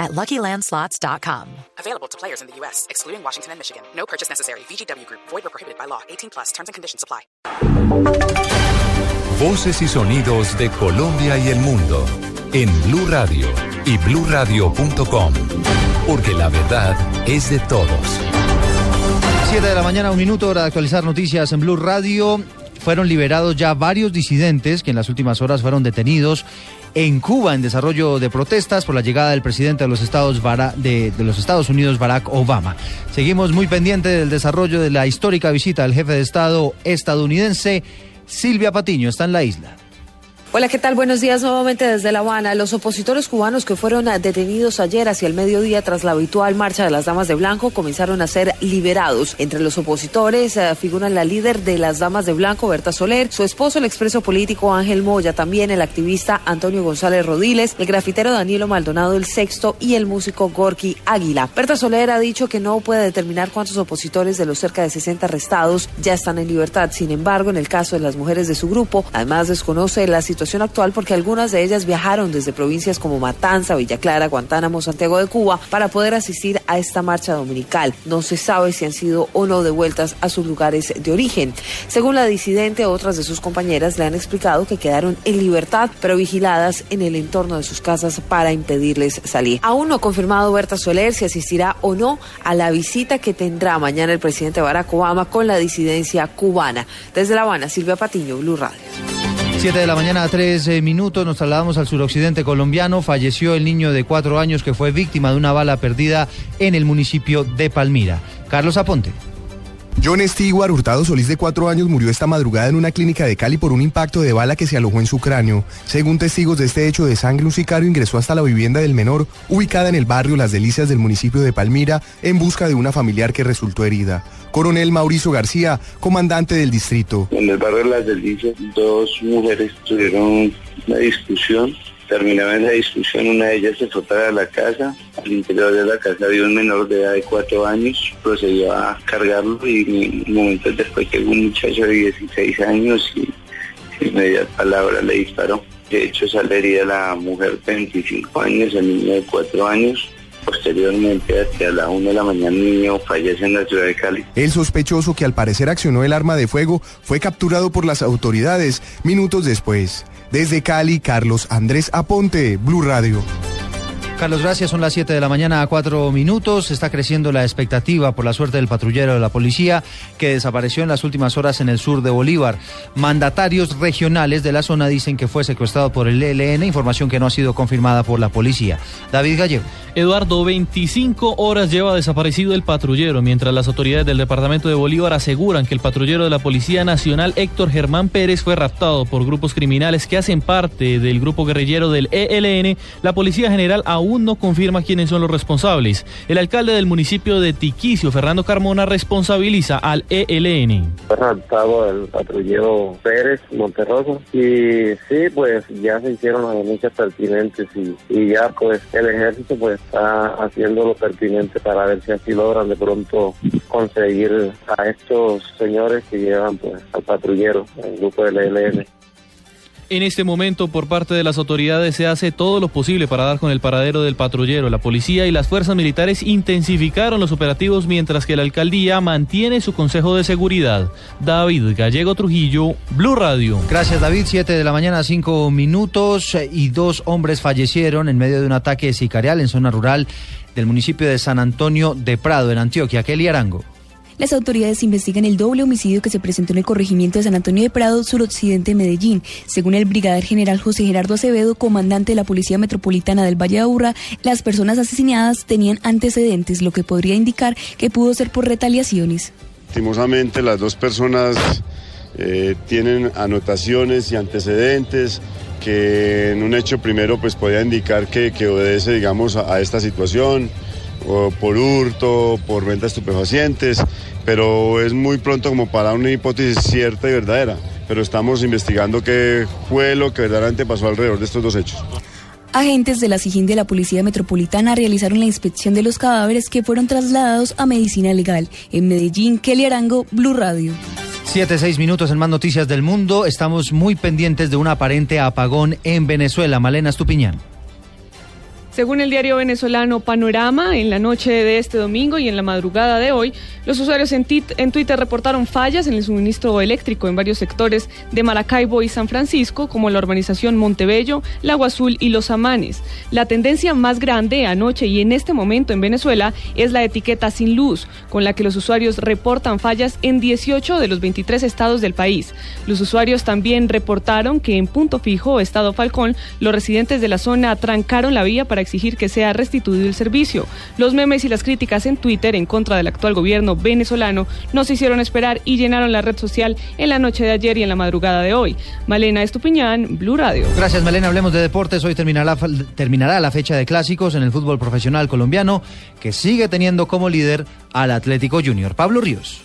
at LuckyLandSlots.com. Available to players in the U.S., excluding Washington and Michigan. No purchase necessary. VGW Group. Void or prohibited by law. 18 plus. Terms and conditions apply. Voces y sonidos de Colombia y el mundo en Blue Radio y BlueRadio.com. Porque la verdad es de todos. 7 de la mañana, un minuto, hora de actualizar noticias en Blue Radio. Fueron liberados ya varios disidentes que en las últimas horas fueron detenidos en Cuba en desarrollo de protestas por la llegada del presidente de los Estados, Unidos, Barack Obama. Seguimos muy pendientes del desarrollo de la histórica visita del jefe de Estado estadounidense. Silvia Patiño está en la isla. Hola, ¿qué tal? Buenos días nuevamente desde La Habana. Los opositores cubanos que fueron detenidos ayer hacia el mediodía tras la habitual marcha de las Damas de Blanco comenzaron a ser liberados. Entre los opositores eh, figuran la líder de las Damas de Blanco, Berta Soler, su esposo, el expreso político Ángel Moya, también el activista Antonio González Rodiles, el grafitero Danilo Maldonado el Sexto y el músico Gorky Águila. Berta Soler ha dicho que no puede determinar cuántos opositores de los cerca de 60 arrestados ya están en libertad. Sin embargo, en el caso de las mujeres de su grupo, además desconoce la situación actual porque algunas de ellas viajaron desde provincias como Matanza, Villa Clara, Guantánamo, Santiago de Cuba para poder asistir a esta marcha dominical. No se sabe si han sido o no devueltas a sus lugares de origen. Según la disidente, otras de sus compañeras le han explicado que quedaron en libertad, pero vigiladas en el entorno de sus casas para impedirles salir. Aún no ha confirmado Berta Soler si asistirá o no a la visita que tendrá mañana el presidente Barack Obama con la disidencia cubana. Desde La Habana, Silvia Patiño, Blue Radio. 7 de la mañana a 3 eh, minutos nos trasladamos al suroccidente colombiano. Falleció el niño de cuatro años que fue víctima de una bala perdida en el municipio de Palmira. Carlos Aponte. John Stewart Hurtado Solís, de cuatro años, murió esta madrugada en una clínica de Cali por un impacto de bala que se alojó en su cráneo. Según testigos de este hecho de sangre, un sicario ingresó hasta la vivienda del menor, ubicada en el barrio Las Delicias del municipio de Palmira, en busca de una familiar que resultó herida. Coronel Mauricio García, comandante del distrito. En el barrio Las Delicias, dos mujeres tuvieron una discusión Terminaba la discusión, una de ellas se fue para la casa. Al interior de la casa había un menor de edad de cuatro años. Procedió a cargarlo y momentos después llegó un muchacho de 16 años y sin media palabra le disparó. De hecho, sale herida la mujer de 25 años, el niño de cuatro años. Posteriormente, hacia la una de la mañana, el niño fallece en la ciudad de Cali. El sospechoso que al parecer accionó el arma de fuego fue capturado por las autoridades minutos después. Desde Cali, Carlos Andrés Aponte, Blue Radio. Carlos, gracias. Son las 7 de la mañana a 4 minutos. Está creciendo la expectativa por la suerte del patrullero de la policía que desapareció en las últimas horas en el sur de Bolívar. Mandatarios regionales de la zona dicen que fue secuestrado por el ELN, información que no ha sido confirmada por la policía. David Gallego. Eduardo, 25 horas lleva desaparecido el patrullero, mientras las autoridades del departamento de Bolívar aseguran que el patrullero de la Policía Nacional, Héctor Germán Pérez, fue raptado por grupos criminales que hacen parte del grupo guerrillero del ELN. La Policía General aún no confirma quiénes son los responsables. El alcalde del municipio de Tiquicio, Fernando Carmona, responsabiliza al ELN. Fue el patrullero Pérez Monterroso y sí, pues ya se hicieron las denuncias pertinentes y, ya pues el ejército pues está haciendo lo pertinente para ver si así logran de pronto conseguir a estos señores que llevan pues al patrullero, el grupo del ELN. En este momento, por parte de las autoridades, se hace todo lo posible para dar con el paradero del patrullero. La policía y las fuerzas militares intensificaron los operativos mientras que la alcaldía mantiene su consejo de seguridad. David Gallego Trujillo, Blue Radio. Gracias, David. Siete de la mañana, cinco minutos y dos hombres fallecieron en medio de un ataque sicarial en zona rural del municipio de San Antonio de Prado, en Antioquia. Kelly Arango. Las autoridades investigan el doble homicidio que se presentó en el corregimiento de San Antonio de Prado, suroccidente de Medellín. Según el brigadier general José Gerardo Acevedo, comandante de la Policía Metropolitana del Valle de Aburrá, las personas asesinadas tenían antecedentes, lo que podría indicar que pudo ser por retaliaciones. Lastimosamente, las dos personas eh, tienen anotaciones y antecedentes que en un hecho primero pues podía indicar que, obedece digamos a, esta situación por hurto, por venta de estupefacientes, pero es muy pronto como para una hipótesis cierta y verdadera. Pero estamos investigando qué fue lo que verdaderamente pasó alrededor de estos dos hechos. Agentes de la SIGIN de la Policía Metropolitana realizaron la inspección de los cadáveres que fueron trasladados a medicina legal. En Medellín, Kelly Arango, Blue Radio. Siete, seis minutos en más noticias del mundo. Estamos muy pendientes de un aparente apagón en Venezuela. Malena Estupiñán. Según el diario venezolano Panorama, en la noche de este domingo y en la madrugada de hoy, los usuarios en, Twitter reportaron fallas en el suministro eléctrico en varios sectores de Maracaibo y San Francisco, como la urbanización Montebello, Lago Azul y Los Amanes. La tendencia más grande anoche y en este momento en Venezuela es la etiqueta sin luz, con la que los usuarios reportan fallas en 18 de los 23 estados del país. Los usuarios también reportaron que en Punto Fijo, Estado Falcón, los residentes de la zona trancaron la vía para exigir que sea restituido el servicio. Los memes y las críticas en Twitter en contra del actual gobierno venezolano no se hicieron esperar y llenaron la red social en la noche de ayer y en la madrugada de hoy. Malena Estupiñán, Blue Radio. Gracias, Malena. Hablemos de deportes. Hoy terminará, terminará la fecha de clásicos en el fútbol profesional colombiano, que sigue teniendo como líder al Atlético Junior. Pablo Ríos.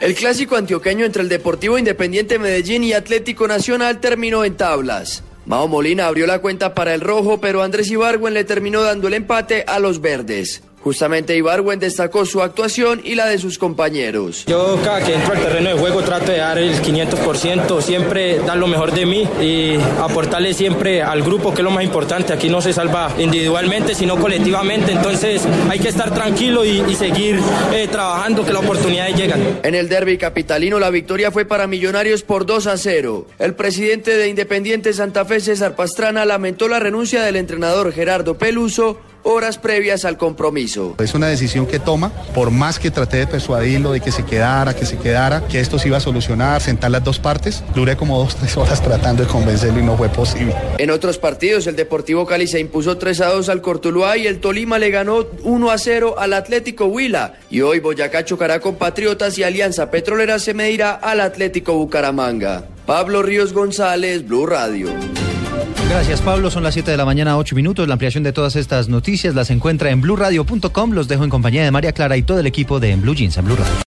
El clásico antioqueño entre el Deportivo Independiente Medellín y Atlético Nacional terminó en tablas. Mao Molina abrió la cuenta para el rojo, pero Andrés Ibargüen le terminó dando el empate a los verdes. Justamente Ibarwen destacó su actuación y la de sus compañeros. Yo cada que entro al terreno de juego trato de dar el 500%, siempre dar lo mejor de mí y aportarle siempre al grupo, que es lo más importante. Aquí no se salva individualmente, sino colectivamente. Entonces hay que estar tranquilo y, y seguir eh, trabajando, que las oportunidades llegan. En el derby capitalino la victoria fue para Millonarios por 2 a 0. El presidente de Independiente Santa Fe, César Pastrana, lamentó la renuncia del entrenador Gerardo Peluso horas previas al compromiso. Es una decisión que toma, por más que traté de persuadirlo de que se quedara, que se quedara, que esto se iba a solucionar, sentar las dos partes, duré como dos, tres horas tratando de convencerlo y no fue posible. En otros partidos, el Deportivo Cali se impuso 3 a 2 al Cortuluá y el Tolima le ganó 1 a 0 al Atlético Huila. Y hoy Boyacá chocará con Patriotas y Alianza Petrolera se medirá al Atlético Bucaramanga. Pablo Ríos González, Blue Radio. Gracias, Pablo. Son las 7 de la mañana, 8 minutos. La ampliación de todas estas noticias las encuentra en blurradio.com. Los dejo en compañía de María Clara y todo el equipo de En Blue Jeans en Blue Radio.